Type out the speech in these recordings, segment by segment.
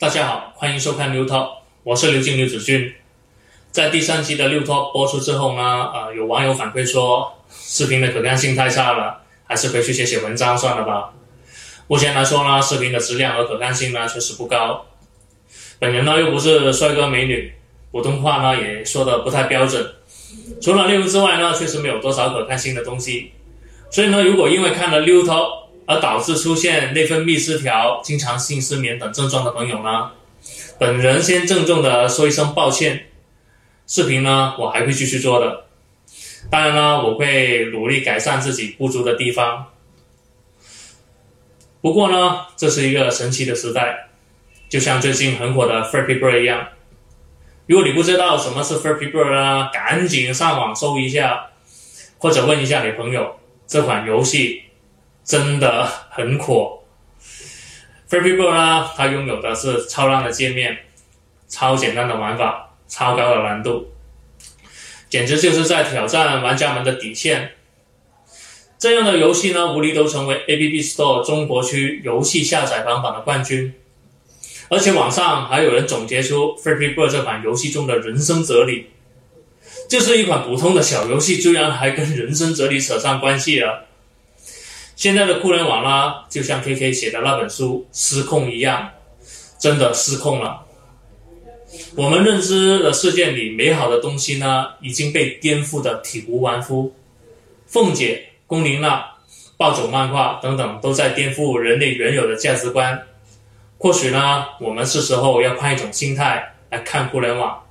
大家好，欢迎收看六涛我是刘静刘子俊。在第三期的六涛播出之后呢，呃，有网友反馈说视频的可看性太差了，还是回去写写文章算了吧。目前来说呢，视频的质量和可看性呢确实不高。本人呢又不是帅哥美女，普通话呢也说的不太标准。除了内容之外呢，确实没有多少可看性的东西。所以呢，如果因为看了六涛而导致出现内分泌失调、经常性失眠等症状的朋友呢，本人先郑重的说一声抱歉。视频呢，我还会继续做的。当然呢，我会努力改善自己不足的地方。不过呢，这是一个神奇的时代，就像最近很火的 Flappy Bird 一样。如果你不知道什么是 Flappy Bird 呢，赶紧上网搜一下，或者问一下你朋友，这款游戏。真的很火。Freebie 呢，它拥有的是超烂的界面、超简单的玩法、超高的难度，简直就是在挑战玩家们的底线。这样的游戏呢，无疑都成为 App Store 中国区游戏下载榜榜的冠军。而且网上还有人总结出 Flappy Bird 这款游戏中的人生哲理，就是一款普通的小游戏，居然还跟人生哲理扯上关系了。现在的互联网呢，就像 K K 写的那本书《失控》一样，真的失控了。我们认知的世界里美好的东西呢，已经被颠覆的体无完肤。凤姐、龚琳娜、暴走漫画等等，都在颠覆人类原有的价值观。或许呢，我们是时候要换一种心态来看互联网，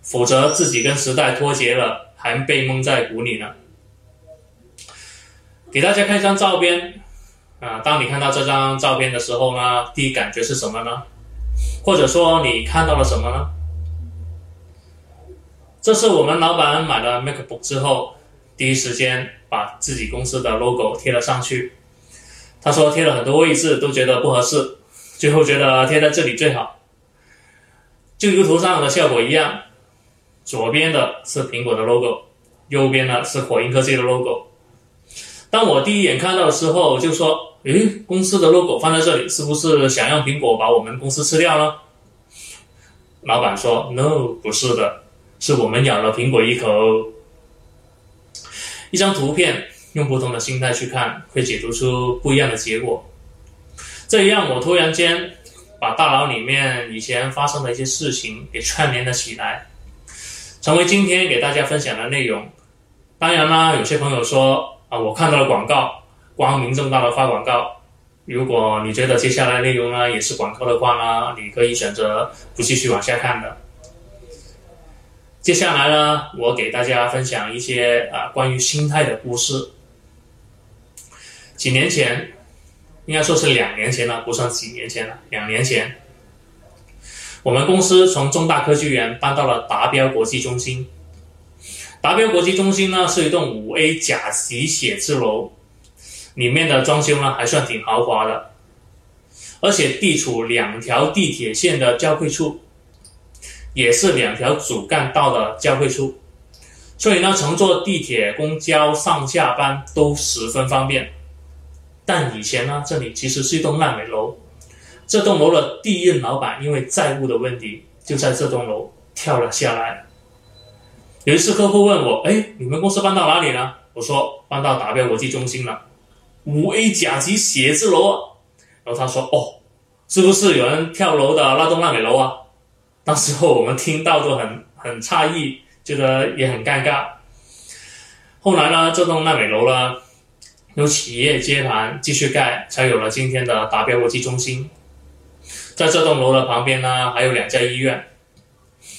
否则自己跟时代脱节了，还被蒙在鼓里呢。给大家看一张照片，啊，当你看到这张照片的时候呢，第一感觉是什么呢？或者说你看到了什么呢？这是我们老板买了 MacBook 之后，第一时间把自己公司的 logo 贴了上去。他说贴了很多位置都觉得不合适，最后觉得贴在这里最好，就如图上的效果一样。左边的是苹果的 logo，右边呢是火鹰科技的 logo。当我第一眼看到的时候，就说：“诶，公司的 logo 放在这里，是不是想让苹果把我们公司吃掉呢？”老板说：“No，不是的，是我们咬了苹果一口。”一张图片用不同的心态去看，会解读出不一样的结果。这样，我突然间把大脑里面以前发生的一些事情给串联了起来，成为今天给大家分享的内容。当然啦，有些朋友说。啊，我看到了广告，光明正大的发广告。如果你觉得接下来内容呢也是广告的话呢，你可以选择不继续往下看的。接下来呢，我给大家分享一些啊关于心态的故事。几年前，应该说是两年前了，不算几年前了，两年前，我们公司从中大科技园搬到了达标国际中心。达标国际中心呢是一栋五 A 甲级写字楼，里面的装修呢还算挺豪华的，而且地处两条地铁线的交汇处，也是两条主干道的交汇处，所以呢乘坐地铁、公交上下班都十分方便。但以前呢这里其实是一栋烂尾楼，这栋楼的第一任老板因为债务的问题，就在这栋楼跳了下来。有一次，客户问我：“哎，你们公司搬到哪里了？”我说：“搬到达标国际中心了，五 A 甲级写字楼。”然后他说：“哦，是不是有人跳楼的那栋烂尾楼啊？”当时候我们听到都很很诧异，觉得也很尴尬。后来呢，这栋烂尾楼呢，由企业接盘继续盖，才有了今天的达标国际中心。在这栋楼的旁边呢，还有两家医院，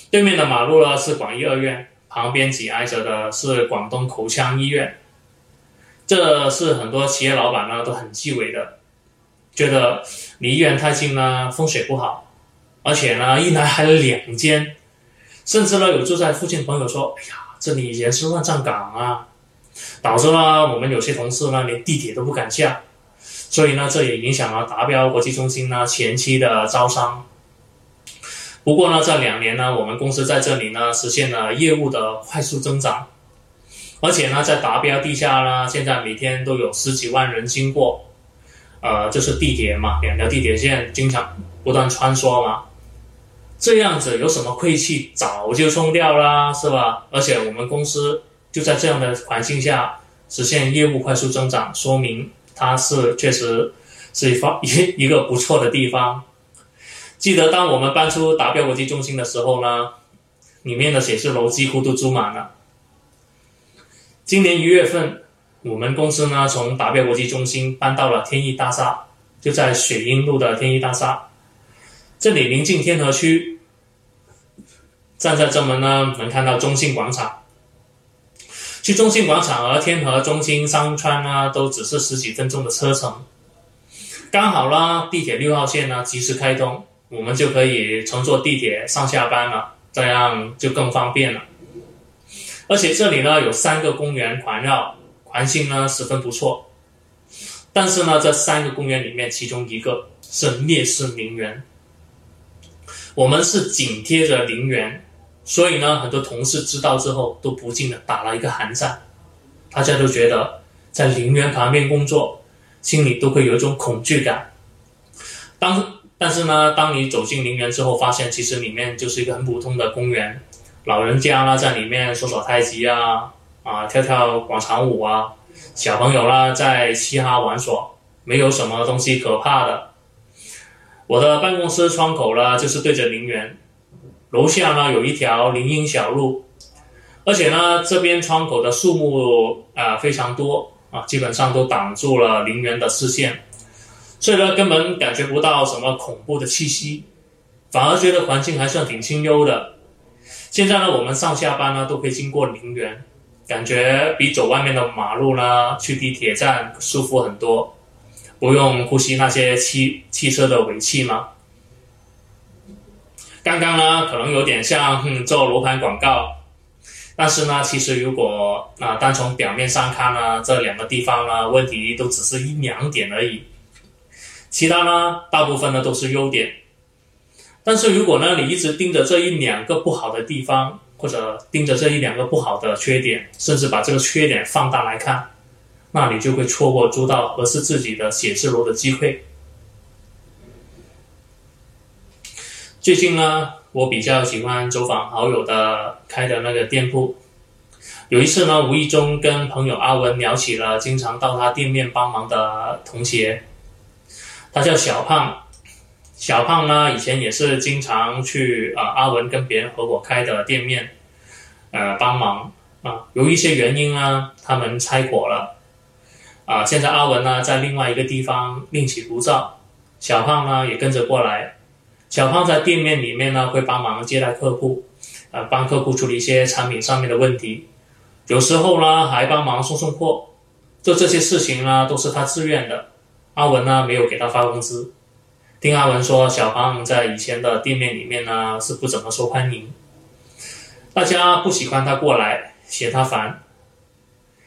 对面的马路呢是广医二院。旁边紧挨着的是广东口腔医院，这是很多企业老板呢都很忌讳的，觉得离医院太近呢风水不好，而且呢一来还有两间，甚至呢有住在附近的朋友说：“哎呀，这里以前是乱葬岗啊！”导致呢我们有些同事呢连地铁都不敢下，所以呢这也影响了达标国际中心呢前期的招商。不过呢，这两年呢，我们公司在这里呢实现了业务的快速增长，而且呢，在达标地下呢，现在每天都有十几万人经过，呃，就是地铁嘛，两条地铁线经常不断穿梭嘛。这样子有什么晦气，早就冲掉啦，是吧？而且我们公司就在这样的环境下实现业务快速增长，说明它是确实是一方一一个不错的地方。记得当我们搬出达标国际中心的时候呢，里面的写字楼几乎都租满了。今年一月份，我们公司呢从达标国际中心搬到了天翼大厦，就在雪鹰路的天翼大厦，这里临近天河区。站在正门呢，能看到中信广场。去中信广场和天河中心商圈呢，都只是十几分钟的车程。刚好啦，地铁六号线呢及时开通，我们就可以乘坐地铁上下班了，这样就更方便了。而且这里呢有三个公园环绕，环境呢十分不错。但是呢，这三个公园里面，其中一个是烈士陵园，我们是紧贴着陵园。所以呢，很多同事知道之后都不禁的打了一个寒战，大家都觉得在陵园旁边工作，心里都会有一种恐惧感。当但是呢，当你走进陵园之后，发现其实里面就是一个很普通的公园，老人家呢在里面耍耍太极啊，啊跳跳广场舞啊，小朋友呢在嘻哈玩耍，没有什么东西可怕的。我的办公室窗口呢就是对着陵园。楼下呢有一条林荫小路，而且呢这边窗口的树木啊非常多啊，基本上都挡住了陵园的视线，所以呢根本感觉不到什么恐怖的气息，反而觉得环境还算挺清幽的。现在呢我们上下班呢都可以经过陵园，感觉比走外面的马路呢去地铁站舒服很多，不用呼吸那些汽汽车的尾气嘛。刚刚呢，可能有点像做楼盘广告，但是呢，其实如果啊单从表面上看呢，这两个地方呢问题都只是一两点而已，其他呢大部分呢都是优点。但是如果呢你一直盯着这一两个不好的地方，或者盯着这一两个不好的缺点，甚至把这个缺点放大来看，那你就会错过租到合适自己的写字楼的机会。最近呢，我比较喜欢走访好友的开的那个店铺。有一次呢，无意中跟朋友阿文聊起了经常到他店面帮忙的同学，他叫小胖。小胖呢，以前也是经常去啊阿文跟别人合伙开的店面，呃帮忙啊。由一些原因呢，他们拆伙了。啊，现在阿文呢在另外一个地方另起炉灶，小胖呢也跟着过来。小胖在店面里面呢，会帮忙接待客户，呃，帮客户处理一些产品上面的问题，有时候呢还帮忙送送货，做这些事情呢都是他自愿的。阿文呢没有给他发工资。听阿文说，小胖在以前的店面里面呢是不怎么受欢迎，大家不喜欢他过来，嫌他烦，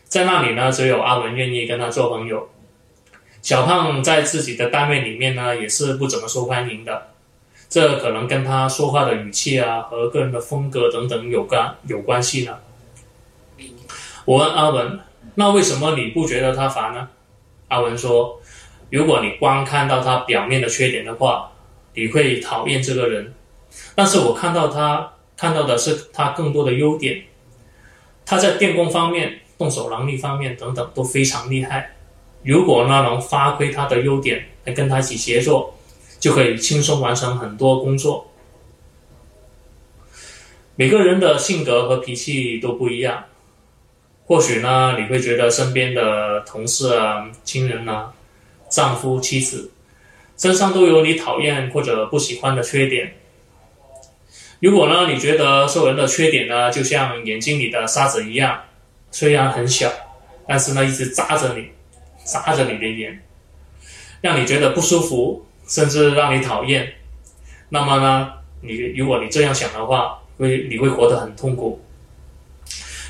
在那里呢只有阿文愿意跟他做朋友。小胖在自己的单位里面呢也是不怎么受欢迎的。这可能跟他说话的语气啊和个人的风格等等有关有关系呢。我问阿文，那为什么你不觉得他烦呢？阿文说，如果你光看到他表面的缺点的话，你会讨厌这个人。但是我看到他看到的是他更多的优点，他在电工方面、动手能力方面等等都非常厉害。如果呢能发挥他的优点来跟他一起协作。就可以轻松完成很多工作。每个人的性格和脾气都不一样，或许呢，你会觉得身边的同事啊、亲人啊、丈夫、妻子身上都有你讨厌或者不喜欢的缺点。如果呢，你觉得受人的缺点呢，就像眼睛里的沙子一样，虽然很小，但是呢，一直扎着你，扎着你的眼，让你觉得不舒服。甚至让你讨厌，那么呢？你如果你这样想的话，会你会活得很痛苦。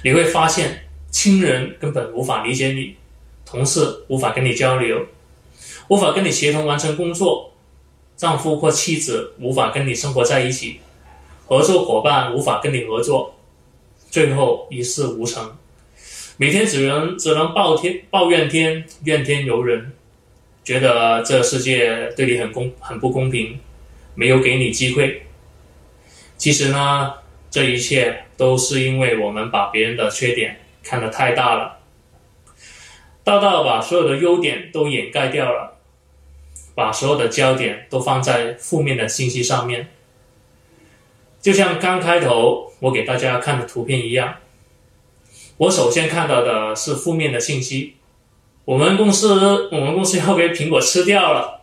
你会发现，亲人根本无法理解你，同事无法跟你交流，无法跟你协同完成工作，丈夫或妻子无法跟你生活在一起，合作伙伴无法跟你合作，最后一事无成，每天只能只能抱天抱怨天，怨天尤人。觉得这世界对你很公很不公平，没有给你机会。其实呢，这一切都是因为我们把别人的缺点看得太大了，大到把所有的优点都掩盖掉了，把所有的焦点都放在负面的信息上面。就像刚开头我给大家看的图片一样，我首先看到的是负面的信息。我们公司，我们公司要被苹果吃掉了。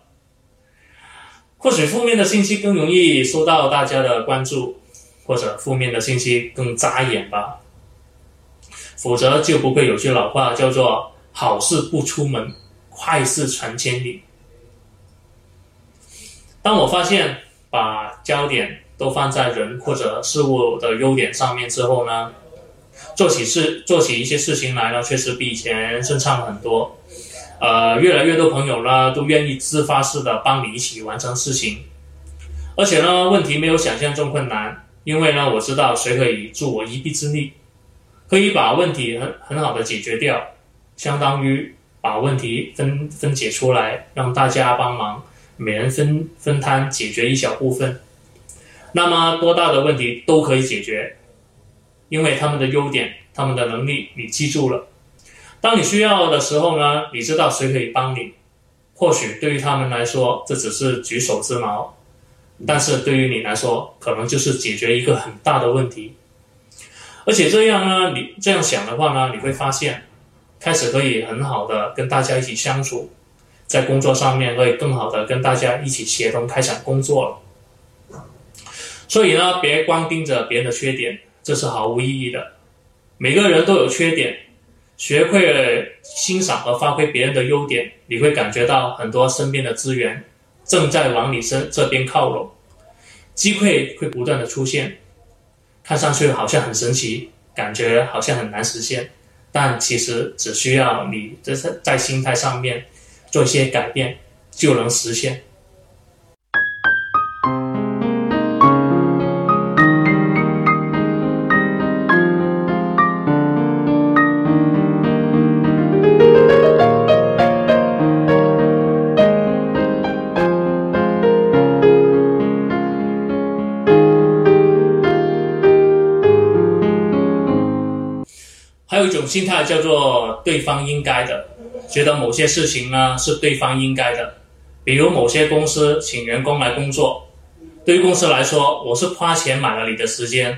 或许负面的信息更容易受到大家的关注，或者负面的信息更扎眼吧。否则就不会有句老话叫做“好事不出门，坏事传千里”。当我发现把焦点都放在人或者事物的优点上面之后呢，做起事做起一些事情来呢，确实比以前顺畅很多。呃，越来越多朋友呢都愿意自发式的帮你一起完成事情，而且呢，问题没有想象中困难，因为呢，我知道谁可以助我一臂之力，可以把问题很很好的解决掉，相当于把问题分分解出来，让大家帮忙，每人分分摊解决一小部分。那么多大的问题都可以解决，因为他们的优点、他们的能力你记住了。当你需要的时候呢，你知道谁可以帮你。或许对于他们来说这只是举手之劳，但是对于你来说，可能就是解决一个很大的问题。而且这样呢，你这样想的话呢，你会发现，开始可以很好的跟大家一起相处，在工作上面可以更好的跟大家一起协同开展工作了。所以呢，别光盯着别人的缺点，这是毫无意义的。每个人都有缺点，学会欣赏和发挥别人的优点，你会感觉到很多身边的资源正在往你身这边靠拢，机会会不断的出现。看上去好像很神奇，感觉好像很难实现，但其实只需要你这是在心态上面做一些改变，就能实现。还有一种心态叫做对方应该的，觉得某些事情呢是对方应该的，比如某些公司请员工来工作，对于公司来说，我是花钱买了你的时间，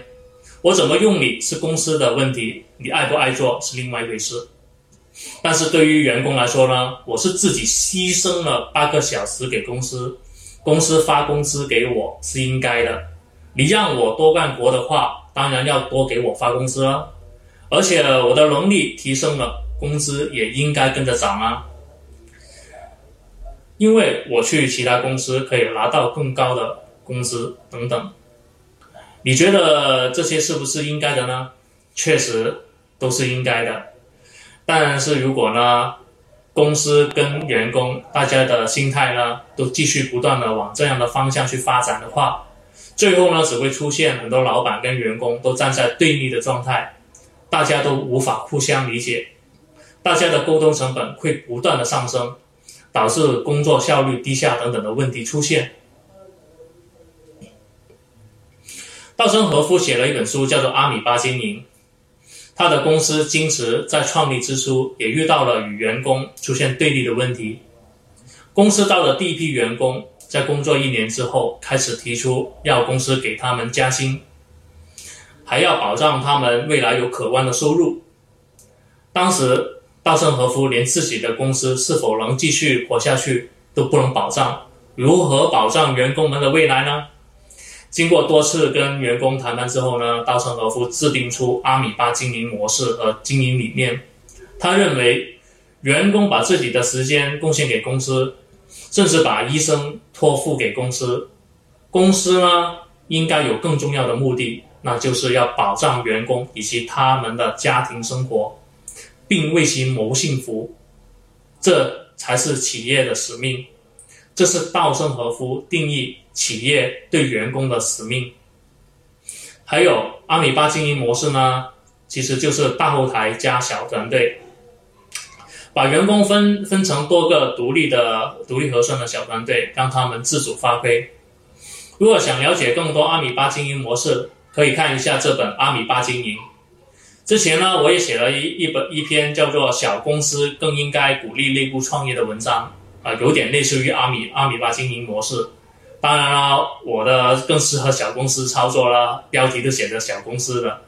我怎么用你是公司的问题，你爱不爱做是另外一回事。但是对于员工来说呢，我是自己牺牲了八个小时给公司，公司发工资给我是应该的，你让我多干活的话，当然要多给我发工资了。而且我的能力提升了，工资也应该跟着涨啊！因为我去其他公司可以拿到更高的工资等等。你觉得这些是不是应该的呢？确实都是应该的。但是如果呢，公司跟员工大家的心态呢，都继续不断的往这样的方向去发展的话，最后呢，只会出现很多老板跟员工都站在对立的状态。大家都无法互相理解，大家的沟通成本会不断的上升，导致工作效率低下等等的问题出现。稻盛和夫写了一本书，叫做《阿米巴经营》。他的公司金池在创立之初也遇到了与员工出现对立的问题。公司到了第一批员工，在工作一年之后，开始提出要公司给他们加薪。还要保障他们未来有可观的收入。当时，稻盛和夫连自己的公司是否能继续活下去都不能保障，如何保障员工们的未来呢？经过多次跟员工谈判之后呢，稻盛和夫制定出阿米巴经营模式和经营理念。他认为，员工把自己的时间贡献给公司，甚至把医生托付给公司。公司呢，应该有更重要的目的。那就是要保障员工以及他们的家庭生活，并为其谋幸福，这才是企业的使命。这是稻盛和夫定义企业对员工的使命。还有阿米巴经营模式呢，其实就是大后台加小团队，把员工分分成多个独立的、独立核算的小团队，让他们自主发挥。如果想了解更多阿米巴经营模式，可以看一下这本《阿米巴经营》。之前呢，我也写了一一本一篇叫做《小公司更应该鼓励内部创业》的文章，啊，有点类似于阿米阿米巴经营模式。当然了，我的更适合小公司操作了，标题都写着小公司的，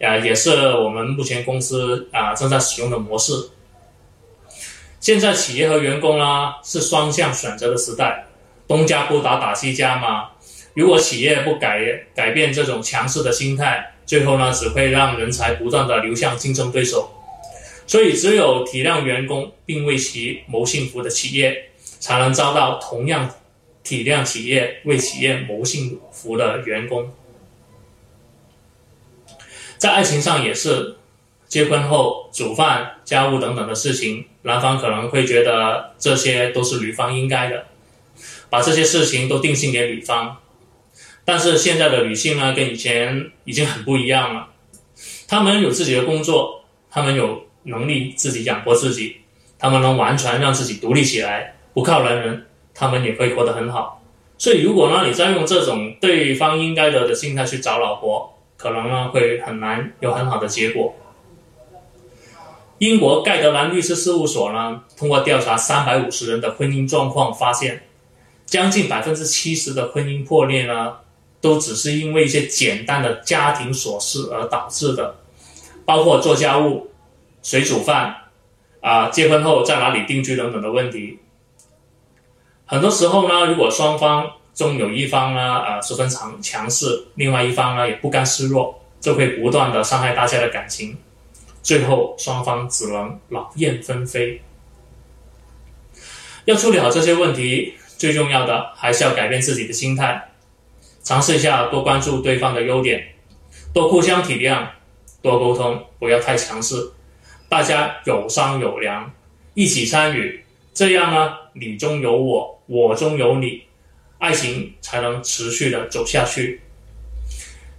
啊，也是我们目前公司啊正在使用的模式。现在企业和员工呢是双向选择的时代，东家不打打西家嘛。如果企业不改改变这种强势的心态，最后呢只会让人才不断的流向竞争对手。所以，只有体谅员工并为其谋幸福的企业，才能招到同样体谅企业、为企业谋幸福的员工。在爱情上也是。结婚后煮饭、家务等等的事情，男方可能会觉得这些都是女方应该的，把这些事情都定性给女方。但是现在的女性呢，跟以前已经很不一样了。她们有自己的工作，她们有能力自己养活自己，她们能完全让自己独立起来，不靠男人，她们也可以活得很好。所以，如果呢你再用这种对方应该的的心态去找老婆，可能呢会很难有很好的结果。英国盖德兰律师事务所呢，通过调查三百五十人的婚姻状况，发现将近百分之七十的婚姻破裂呢，都只是因为一些简单的家庭琐事而导致的，包括做家务、谁煮饭、啊结婚后在哪里定居等等的问题。很多时候呢，如果双方中有一方呢，呃十分强强势，另外一方呢也不甘示弱，就会不断的伤害大家的感情。最后，双方只能老燕分飞。要处理好这些问题，最重要的还是要改变自己的心态，尝试一下多关注对方的优点，多互相体谅，多沟通，不要太强势，大家有商有量，一起参与，这样呢，你中有我，我中有你，爱情才能持续的走下去。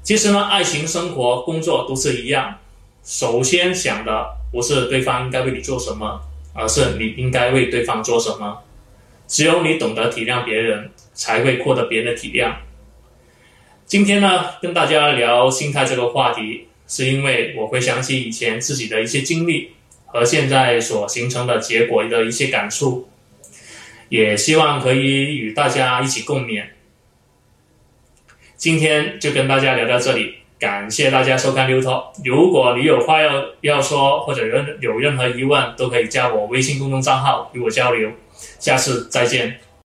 其实呢，爱情、生活、工作都是一样。首先想的不是对方应该为你做什么，而是你应该为对方做什么。只有你懂得体谅别人，才会获得别人的体谅。今天呢，跟大家聊心态这个话题，是因为我会想起以前自己的一些经历和现在所形成的结果的一些感触，也希望可以与大家一起共勉。今天就跟大家聊到这里。感谢大家收看六套。如果你有话要要说，或者有有任何疑问，都可以加我微信公众账号与我交流。下次再见。